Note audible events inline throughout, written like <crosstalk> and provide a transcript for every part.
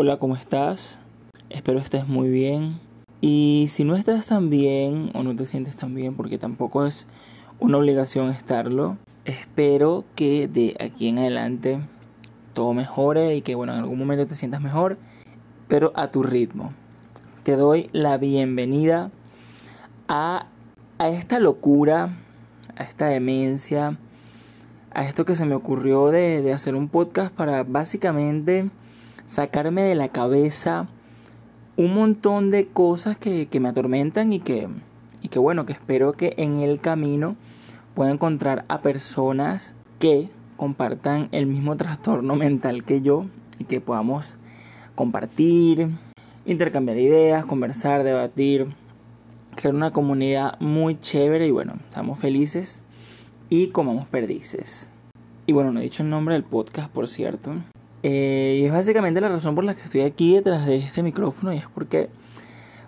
Hola, ¿cómo estás? Espero estés muy bien. Y si no estás tan bien o no te sientes tan bien, porque tampoco es una obligación estarlo, espero que de aquí en adelante todo mejore y que bueno, en algún momento te sientas mejor, pero a tu ritmo. Te doy la bienvenida a, a esta locura, a esta demencia, a esto que se me ocurrió de, de hacer un podcast para básicamente sacarme de la cabeza un montón de cosas que, me atormentan y que, y que bueno, que espero que en el camino pueda encontrar a personas que compartan el mismo trastorno mental que yo y que podamos compartir, intercambiar ideas, conversar, debatir, crear una comunidad muy chévere y bueno, estamos felices y comamos perdices. Y bueno, no he dicho el nombre del podcast, por cierto. Eh, y es básicamente la razón por la que estoy aquí detrás de este micrófono y es porque,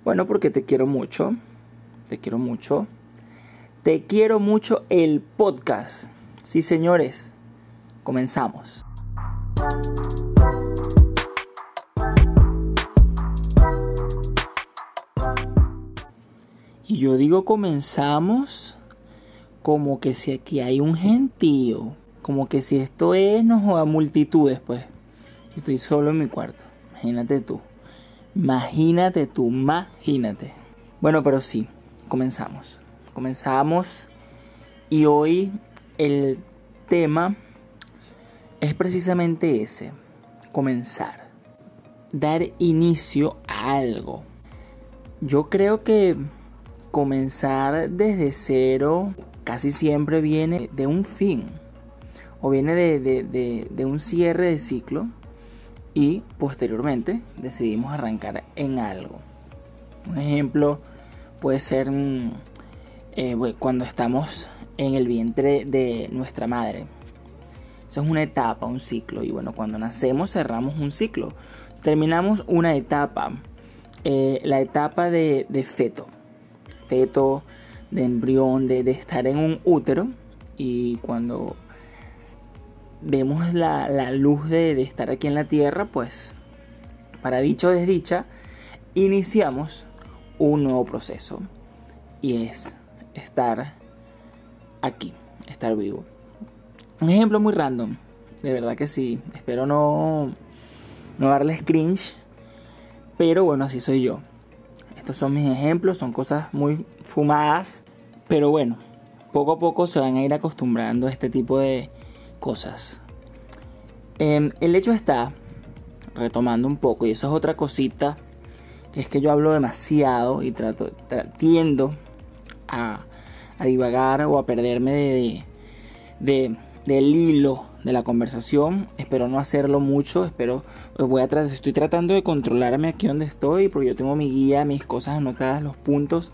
bueno, porque te quiero mucho, te quiero mucho, te quiero mucho el podcast. Sí, señores, comenzamos. Y yo digo comenzamos como que si aquí hay un gentío, como que si esto es, no a multitudes, pues. Estoy solo en mi cuarto. Imagínate tú. Imagínate tú, imagínate. Bueno, pero sí, comenzamos. Comenzamos y hoy el tema es precisamente ese, comenzar, dar inicio a algo. Yo creo que comenzar desde cero casi siempre viene de un fin o viene de, de, un cierre de ciclo y posteriormente decidimos arrancar en algo. Un ejemplo puede ser mm, eh, cuando estamos en el vientre de nuestra madre. Eso es una etapa, un ciclo. Y bueno, cuando nacemos cerramos un ciclo. Terminamos una etapa. Eh, la etapa de, feto. Feto, de embrión, de, de estar en un útero. Y cuando vemos la, luz de, estar aquí en la tierra, pues para dicho o desdicha, iniciamos un nuevo proceso y es estar aquí, estar vivo. Un ejemplo muy random, de verdad que sí, espero no, no darles cringe, pero bueno, así soy yo. Estos son mis ejemplos, son cosas muy fumadas, pero bueno, poco a poco se van a ir acostumbrando a este tipo de, cosas. Em, el hecho está, retomando un poco, y eso es otra cosita, es que yo hablo demasiado y trato, tiendo a, divagar o a perderme de, de, del hilo de la conversación. Espero no hacerlo mucho, espero, pues voy a estoy tratando de controlarme aquí donde estoy, porque yo tengo mi guía, mis cosas anotadas, los puntos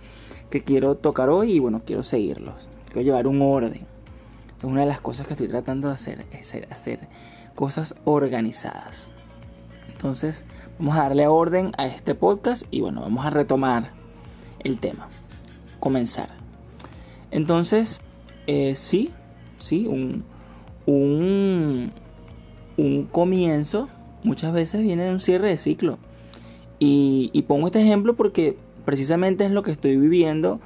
que quiero tocar hoy y bueno, quiero seguirlos. Quiero llevar un orden una de las cosas que estoy tratando de hacer, es hacer cosas organizadas. Entonces, vamos a darle orden a este podcast y bueno, vamos a retomar el tema. Comenzar. Entonces, eh, sí, sí, un, un, un comienzo muchas veces viene de un cierre de ciclo. Y, y, pongo este ejemplo porque precisamente es lo que estoy viviendo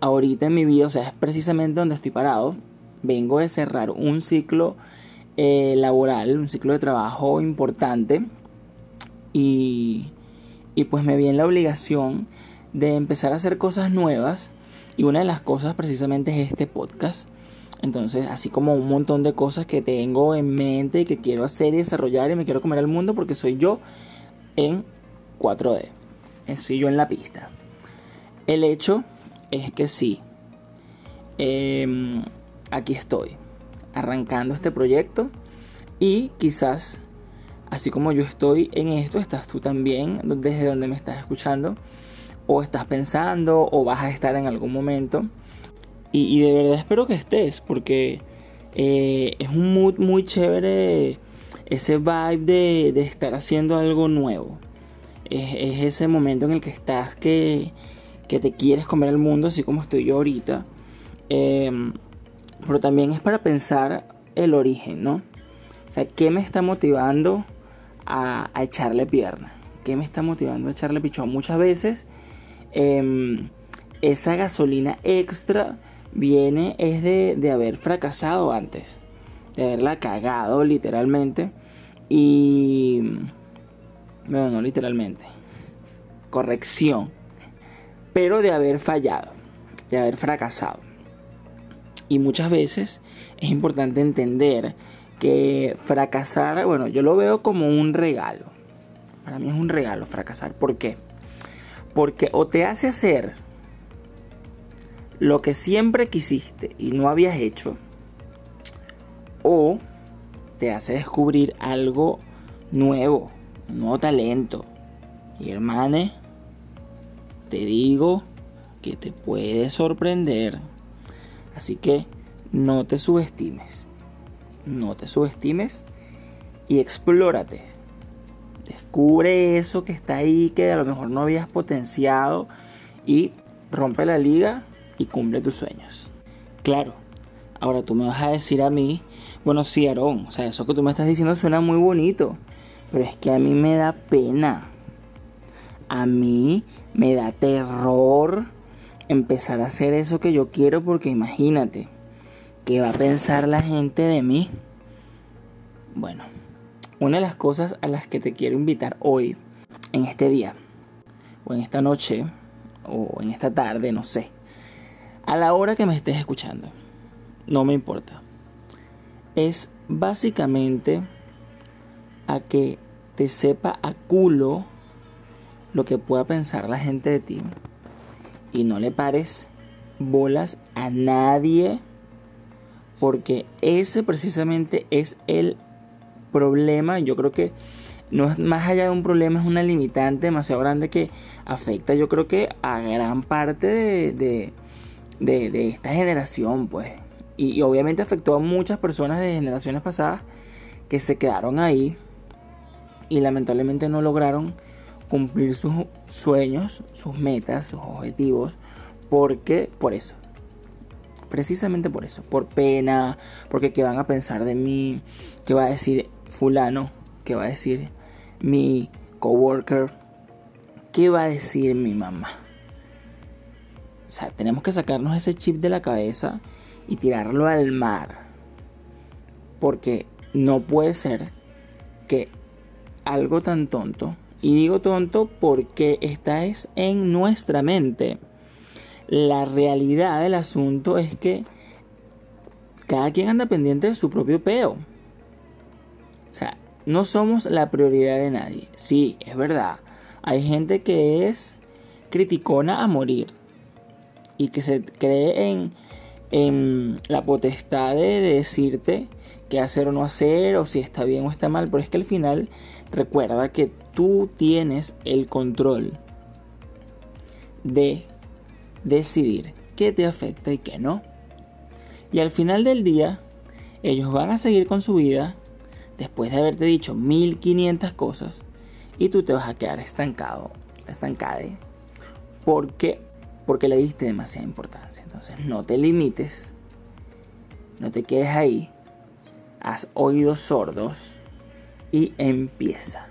ahorita en mi vida, o sea, es precisamente donde estoy parado vengo de cerrar un ciclo eh, laboral, un ciclo de trabajo importante y, y pues me vi en la obligación de empezar a hacer cosas nuevas y una de las cosas precisamente es este podcast. Entonces, así como un montón de cosas que tengo en mente y que quiero hacer y desarrollar y me quiero comer al mundo porque soy yo en 4D. Soy yo en la pista. El hecho es que sí. Eh, aquí estoy, arrancando este proyecto y quizás, así como yo estoy en esto, estás tú también desde donde me estás escuchando o estás pensando o vas a estar en algún momento. Y, de verdad espero que estés porque eh, es un mood muy chévere ese vibe de, estar haciendo algo nuevo. Es, ese momento en el que estás que, que te quieres comer el mundo, así como estoy yo ahorita. Em, pero también es para pensar el origen, ¿no? O sea, ¿qué me está motivando a, echarle pierna? ¿Qué me está motivando a echarle pichón? Muchas veces em, esa gasolina extra viene es de, de haber fracasado antes, de haberla cagado literalmente y... Bueno, no literalmente. Corrección. Pero de haber fallado, de haber fracasado. Y muchas veces es importante entender que fracasar, bueno, yo lo veo como un regalo. Para mí es un regalo fracasar. ¿Por qué? Porque o te hace hacer lo que siempre quisiste y no habías hecho, o te hace descubrir algo nuevo, un nuevo talento. Y hermane, te digo que te puede sorprender. Así que no te subestimes. No te subestimes y explórate. Descubre eso que está ahí que a lo mejor no habías potenciado y rompe la liga y cumple tus sueños. Claro, ahora tú me vas a decir a mí, bueno, sí, Aarón, o sea, eso que tú me estás diciendo suena muy bonito, pero es que a mí me da pena. A mí me da terror empezar a hacer eso que yo quiero porque imagínate, ¿qué va a pensar la gente de mí? Bueno, una de las cosas a las que te quiero invitar hoy, en este día, o en esta noche, o en esta tarde, no sé, a la hora que me estés escuchando, no me importa. Es básicamente a que te sepa a culo lo que pueda pensar la gente de ti y no le pares bolas a nadie porque ese precisamente es el problema. Yo creo que no es más allá de un problema, es una limitante demasiado grande que afecta yo creo que a gran parte de, de, esta generación, pues. Y, obviamente afectó a muchas personas de generaciones pasadas que se quedaron ahí y lamentablemente no lograron cumplir sus sueños, sus metas, sus objetivos, porque por eso. Precisamente por eso, por pena, porque qué van a pensar de mí, qué va a decir fulano, qué va a decir mi coworker, qué va a decir mi mamá. O sea, tenemos que sacarnos ese chip de la cabeza y tirarlo al mar. Porque no puede ser que algo tan tonto, y digo tonto porque está es en nuestra mente. La realidad del asunto es que cada quien anda pendiente de su propio peo. O sea, no somos la prioridad de nadie. Sí, es verdad. Hay gente que es criticona a morir y que se cree en, en la potestad de decirte qué hacer o no hacer, o si está bien o está mal, pero es que al final recuerda que tú tienes el control de decidir qué te afecta y qué no. Y al final del día, ellos van a seguir con su vida después de haberte dicho 1500 cosas y tú te vas a quedar estancado, estancada, porque porque le diste demasiada importancia. Entonces no te limites, no te quedes ahí, haz oídos sordos y empieza,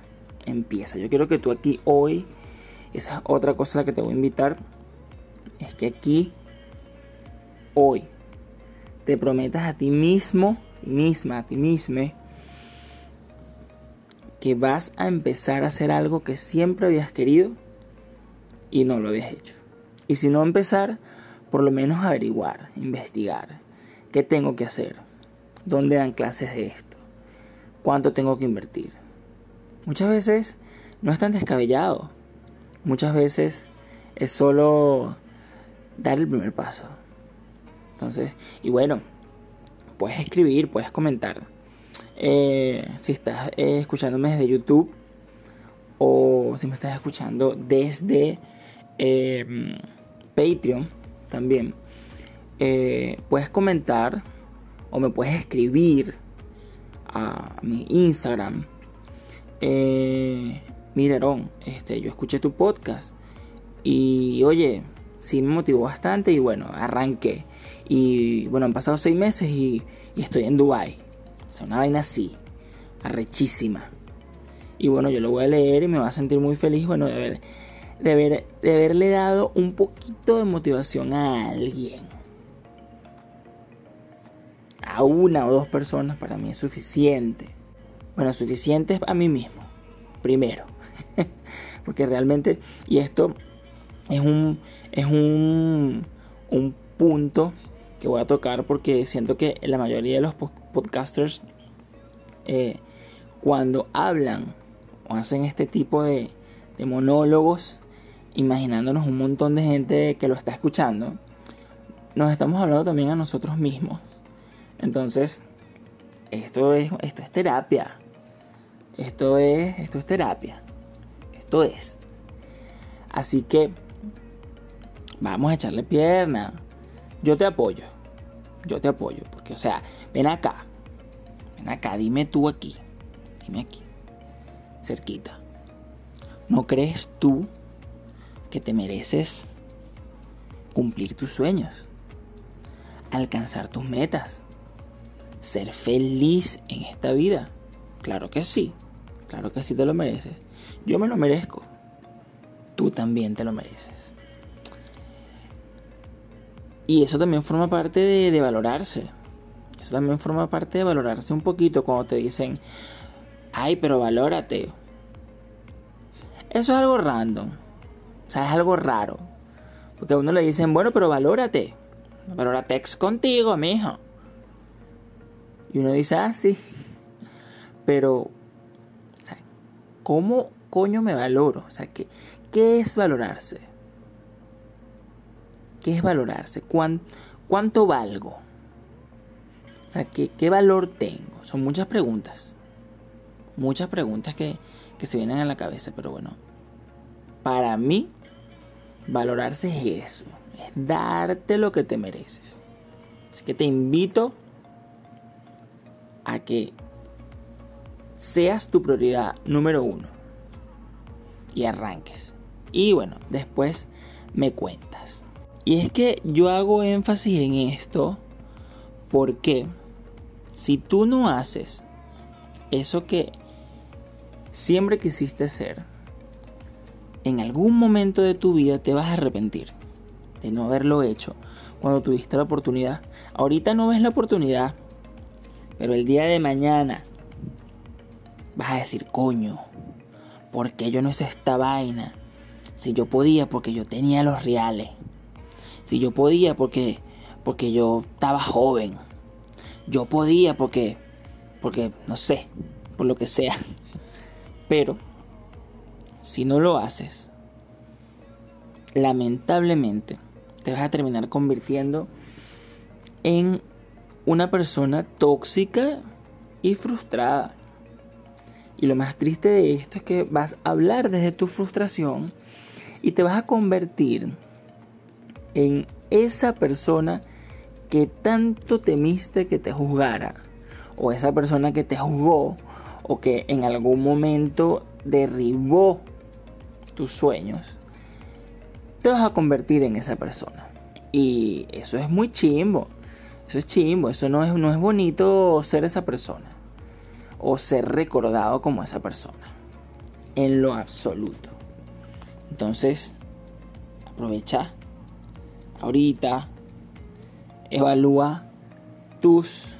empieza. Yo quiero que tú aquí hoy, esa es otra cosa a la que te voy a invitar, es que aquí, hoy, te prometas a ti mismo, misma, a ti misma, que vas a empezar a hacer algo que siempre habías querido y no lo habías hecho. Y si no empezar, por lo menos averiguar, investigar. ¿Qué tengo que hacer? ¿Dónde dan clases de esto? ¿Cuánto tengo que invertir? Muchas veces no es tan descabellado. Muchas veces es solo dar el primer paso. Entonces, y bueno, puedes escribir, puedes comentar. Eh, si estás eh, escuchándome desde YouTube o si me estás escuchando desde... Eh, Patreon también, puedes comentar o me puedes escribir a mi Instagram. Eh, este, yo escuché tu podcast y oye, sí me motivó bastante y bueno, arranqué. Y bueno, han pasado seis meses y, estoy en Dubai. O sea, una vaina así, arrechísima. Y bueno, yo lo voy a leer y me va a sentir muy feliz, bueno, de, ver, de, de haberle dado un poquito de motivación a alguien. A una o dos personas para mí es suficiente. Bueno, suficiente a mí mismo, primero. <laughs> Porque realmente, y esto es un, es un, un punto que voy a tocar porque siento que la mayoría de los podcasters eh, cuando hablan o hacen este tipo de, de monólogos, imaginándonos un montón de gente que lo está escuchando, nos estamos hablando también a nosotros mismos. Entonces, esto es, esto es terapia. Esto es, esto es terapia. Esto es. Así que vamos a echarle pierna. Yo te apoyo. Yo te apoyo. Porque, o sea, ven acá. Ven acá, dime tú aquí. Dime aquí. Cerquita. ¿No crees tú que te mereces cumplir tus sueños? Alcanzar tus metas. Ser feliz en esta vida. Claro que sí. Claro que sí te lo mereces. Yo me lo merezco. Tú también te lo mereces. Y eso también forma parte de, valorarse. Eso también forma parte de valorarse un poquito cuando te dicen, ay, pero valórate. Eso es algo random. O sea, es algo raro. Porque a uno le dicen, bueno, pero valórate. Valórate contigo, mijo. Y uno dice, ah, sí. Pero, ¿cómo coño me valoro? O sea, ¿qué, qué es valorarse? ¿Qué es valorarse? ¿Cuánto valgo? O sea, ¿qué, valor tengo? Son muchas preguntas. Muchas preguntas que, que se vienen a la cabeza, pero bueno. Para mí, valorarse es eso. Es darte lo que te mereces. Así que te invito a que seas tu prioridad número uno. Y arranques. Y bueno, después me cuentas. Y es que yo hago énfasis en esto porque si tú no haces eso que siempre quisiste ser, en algún momento de tu vida te vas a arrepentir de no haberlo hecho cuando tuviste la oportunidad. Ahorita no ves la oportunidad, pero el día de mañana vas a decir, coño, ¿por qué yo no hice esta vaina? Si yo podía, porque yo tenía los reales. Si yo podía porque porque yo estaba joven. Yo podía porque porque no sé, por lo que sea. Pero si no lo haces, lamentablemente te vas a terminar convirtiendo en una persona tóxica y frustrada. Y lo más triste de esto es que vas a hablar desde tu frustración y te vas a convertir en esa persona que tanto temiste que te juzgara, o esa persona que te juzgó, o que en algún momento derribó tus sueños, te vas a convertir en esa persona. Y eso es muy chimbo. Eso es chimbo. Eso no es, no es bonito ser esa persona. O ser recordado como esa persona. En lo absoluto. Entonces, aprovecha ahorita, evalúa tus...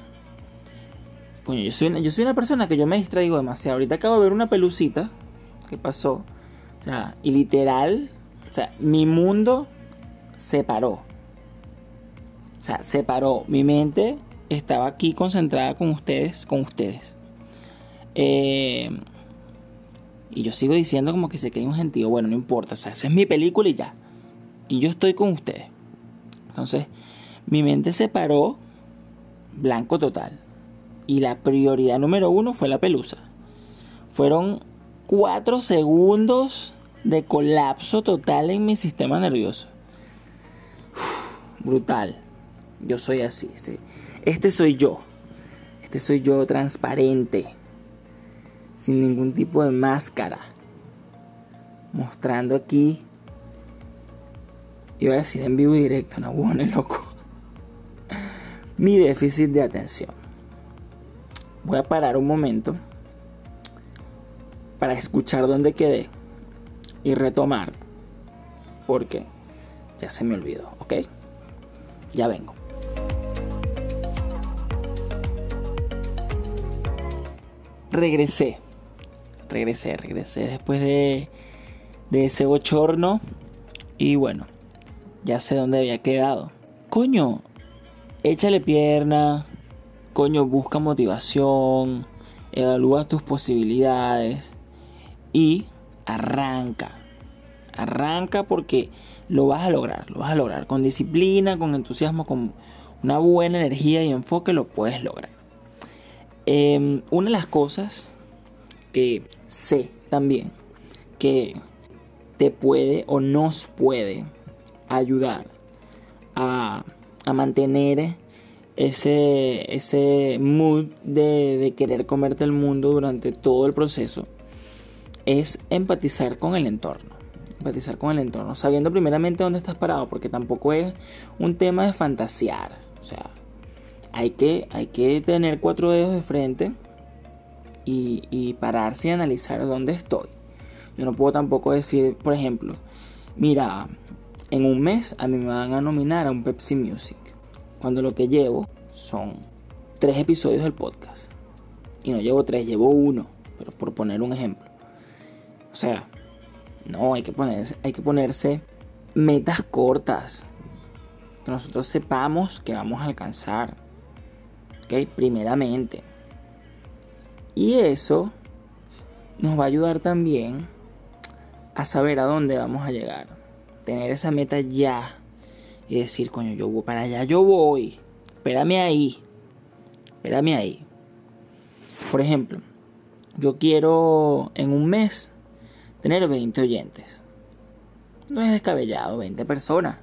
Coño, yo soy, una, yo soy una persona que yo me distraigo demasiado. Ahorita acabo de ver una pelucita que pasó. O sea, y literal, o sea, mi mundo se paró. O sea, se paró. Mi mente estaba aquí concentrada con ustedes, con ustedes. Eh, y yo sigo diciendo como que se quede un gentío. Bueno, no importa. O sea, esa es mi película y ya. Y yo estoy con ustedes. Entonces, mi mente se paró blanco total. Y la prioridad número uno fue la pelusa. Fueron cuatro segundos de colapso total en mi sistema nervioso. brutal. Yo soy así. Este, este soy yo. Este soy yo transparente. Sin ningún tipo de máscara. Mostrando aquí iba a decir en vivo y directo, no, bueno, loco. <laughs> Mi déficit de atención. Voy a parar un momento para escuchar dónde quedé y retomar. Porque ya se me olvidó, ¿ok? Ya vengo. Regresé. Regresé, regresé después de, de ese bochorno. Y bueno, ya sé dónde había quedado. Coño, échale pierna. Coño, busca motivación. Evalúa tus posibilidades. Y arranca. Arranca porque lo vas a lograr. Lo vas a lograr. Con disciplina, con entusiasmo, con una buena energía y enfoque lo puedes lograr. Em, una de las cosas que sé también que te puede o nos puede ayudar a, mantener ese, ese mood de, de querer comerte el mundo durante todo el proceso es empatizar con el entorno. Empatizar con el entorno, sabiendo primeramente dónde estás parado, porque tampoco es un tema de fantasear. O sea, hay que, hay que tener cuatro dedos de frente y, y pararse y analizar dónde estoy. Yo no puedo tampoco decir, por ejemplo, mira, en un mes a mí me van a nominar a un Pepsi Music. Cuando lo que llevo son tres episodios del podcast. Y no llevo tres, llevo uno. Pero por poner un ejemplo. O sea, no, hay que ponerse, hay que ponerse metas cortas. Que nosotros sepamos que vamos a alcanzar. ¿Ok? Primeramente. Y eso nos va a ayudar también a saber a dónde vamos a llegar tener esa meta ya y decir, coño, yo voy para allá, yo voy. Espérame ahí. Espérame ahí. Por ejemplo, yo quiero en un mes tener 20 oyentes. No es descabellado, 20 personas.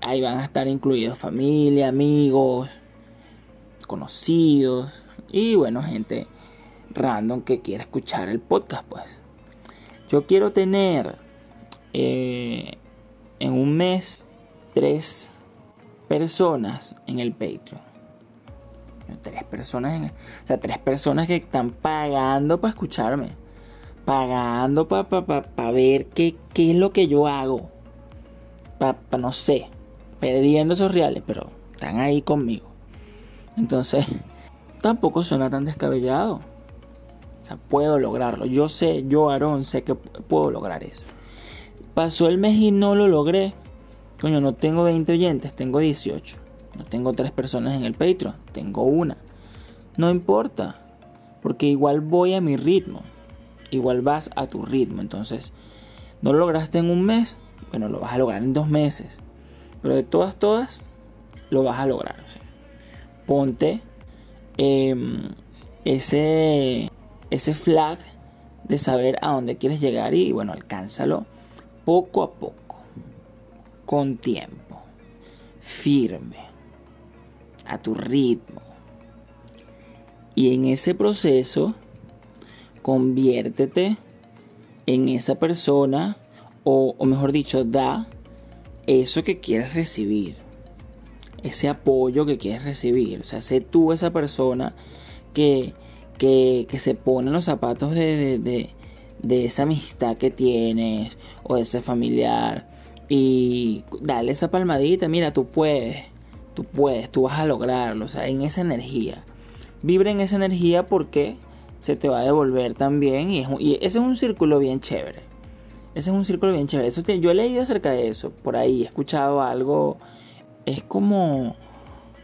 Ahí van a estar incluidos familia, amigos, conocidos y bueno, gente random que quiera escuchar el podcast, pues. Yo quiero tener eh, en un mes tres personas en el Patreon. Tres personas, en, o sea, tres personas que están pagando para escucharme. Pagando para pa, ver qué, qué, es lo que yo hago. Para, no sé, perdiendo esos reales, pero están ahí conmigo. Entonces, tampoco suena tan descabellado. O sea, puedo lograrlo. Yo sé, yo, Aarón, sé que puedo lograr eso. Pasó el mes y no lo logré. Coño, no tengo 20 oyentes, tengo 18. No tengo 3 personas en el Patreon, tengo una. No importa, porque igual voy a mi ritmo. Igual vas a tu ritmo. Entonces, no lo lograste en un mes, bueno, lo vas a lograr en dos meses. Pero de todas, todas, lo vas a lograr. Ponte em, ese, ese flag de saber a dónde quieres llegar y bueno, alcánzalo poco a poco, con tiempo, firme, a tu ritmo. Y en ese proceso, conviértete en esa persona, o, mejor dicho, da eso que quieres recibir, ese apoyo que quieres recibir. O sea, sé tú esa persona que, que, se pone los zapatos de, de esa amistad que tienes o de ese familiar y dale esa palmadita, mira, tú puedes, tú puedes, tú vas a lograrlo, o sea, en esa energía. Vibra en esa energía porque se te va a devolver también y, y ese es un círculo bien chévere. Ese es un círculo bien chévere. Eso yo he leído acerca de eso, por ahí he escuchado algo, es como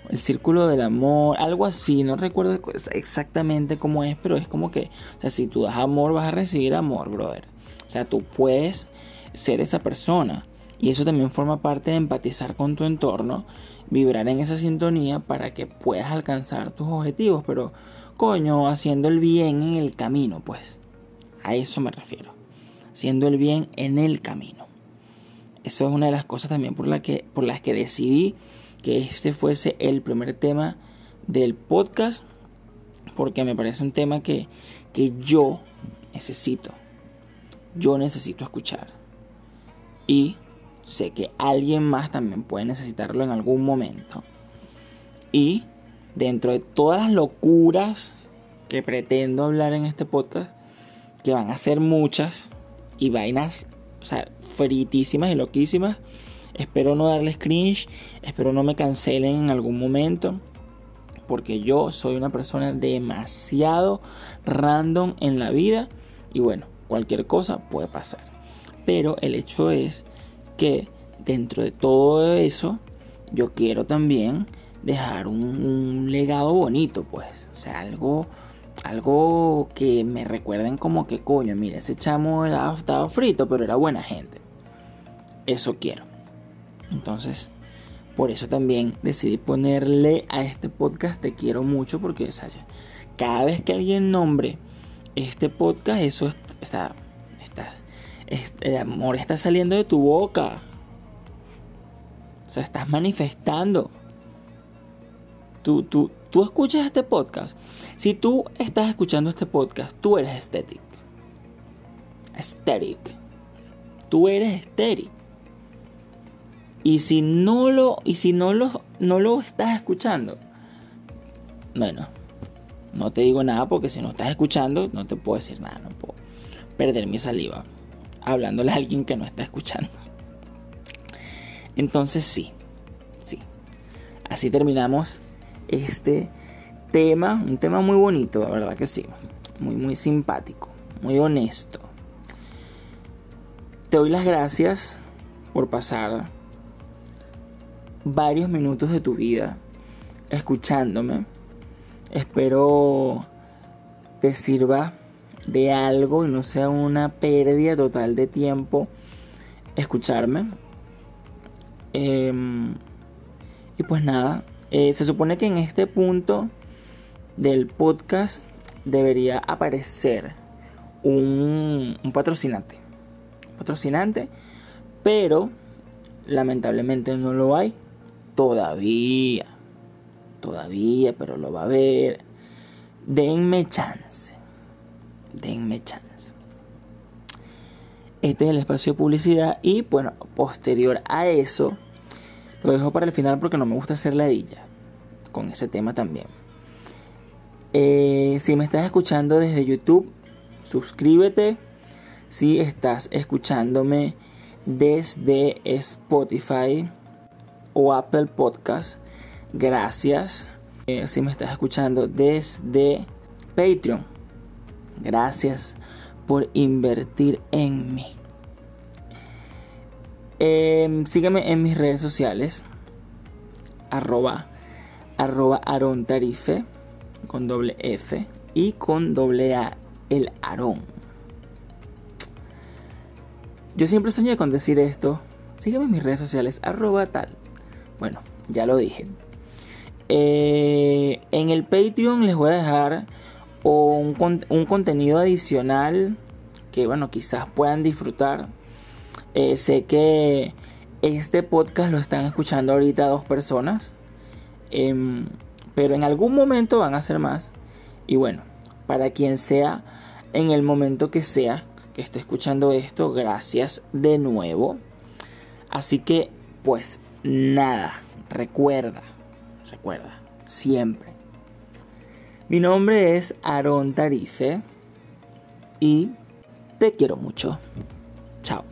el círculo del amor, algo así, no recuerdo exactamente cómo es, pero es como que, o sea, si tú das amor, vas a recibir amor, brother. O sea, tú puedes ser esa persona. Y eso también forma parte de empatizar con tu entorno, vibrar en esa sintonía para que puedas alcanzar tus objetivos, pero coño, haciendo el bien en el camino, pues. A eso me refiero. Haciendo el bien en el camino. Eso es una de las cosas también por, que, por las que decidí que este fuese el primer tema del podcast porque me parece un tema que, que yo necesito. Yo necesito escuchar. Y sé que alguien más también puede necesitarlo en algún momento. Y dentro de todas las locuras que pretendo hablar en este podcast, que van a ser muchas y vainas, o sea, fritísimas y loquísimas. Espero no darles cringe, espero no me cancelen en algún momento, porque yo soy una persona demasiado random en la vida y bueno, cualquier cosa puede pasar. Pero el hecho es que dentro de todo eso, yo quiero también dejar un, legado bonito, pues. O sea, algo, algo que me recuerden como que, coño, mira, ese chamo estaba frito, pero era buena gente. Eso quiero. Entonces, por eso también decidí ponerle a este podcast Te quiero mucho, porque, o cada vez que alguien nombre este podcast, eso está, está, el amor está saliendo de tu boca. O sea, estás manifestando. Tú, tú, tú escuchas este podcast. Si tú estás escuchando este podcast, tú eres estético. Aesthetic. Tú eres estético. Y si no lo, y si no lo, no lo estás escuchando, bueno, no te digo nada porque si no estás escuchando, no te puedo decir nada, no puedo perder mi saliva hablándole a alguien que no está escuchando. Entonces sí, sí. Así terminamos este tema, un tema muy bonito, la verdad que sí. Muy, muy simpático, muy honesto. Te doy las gracias por pasar varios minutos de tu vida escuchándome. Espero te sirva de algo y no sea una pérdida total de tiempo escucharme. Em, y pues nada, eh, se supone que en este punto del podcast debería aparecer un, un patrocinante. patrocinante, pero lamentablemente no lo hay todavía. Todavía, pero lo va a haber. Denme chance. Denme chance. Este es el espacio de publicidad y bueno, posterior a eso, lo dejo para el final porque no me gusta hacer ladilla con ese tema también. Eh, si me estás escuchando desde YouTube, suscríbete. Si estás escuchándome desde Spotify o Apple Podcast, gracias. Eh, si me estás escuchando desde Patreon, gracias por invertir en mí. Em, sígueme en mis redes sociales. Arroba, arroba Tarife con doble F y con doble A el Aarón. Yo siempre soñé con decir esto. Sígueme en mis redes sociales, arroba tal. Bueno, ya lo dije. Eh, en el Patreon les voy a dejar un, un contenido adicional que bueno, quizás puedan disfrutar. Eh, sé que este podcast lo están escuchando ahorita dos personas, em, pero en algún momento van a ser más. Y bueno, para quien sea, en el momento que sea que esté escuchando esto, gracias de nuevo. Así que, pues nada, recuerda, recuerda, siempre mi nombre es Aaron Tarife y te quiero mucho. Chao.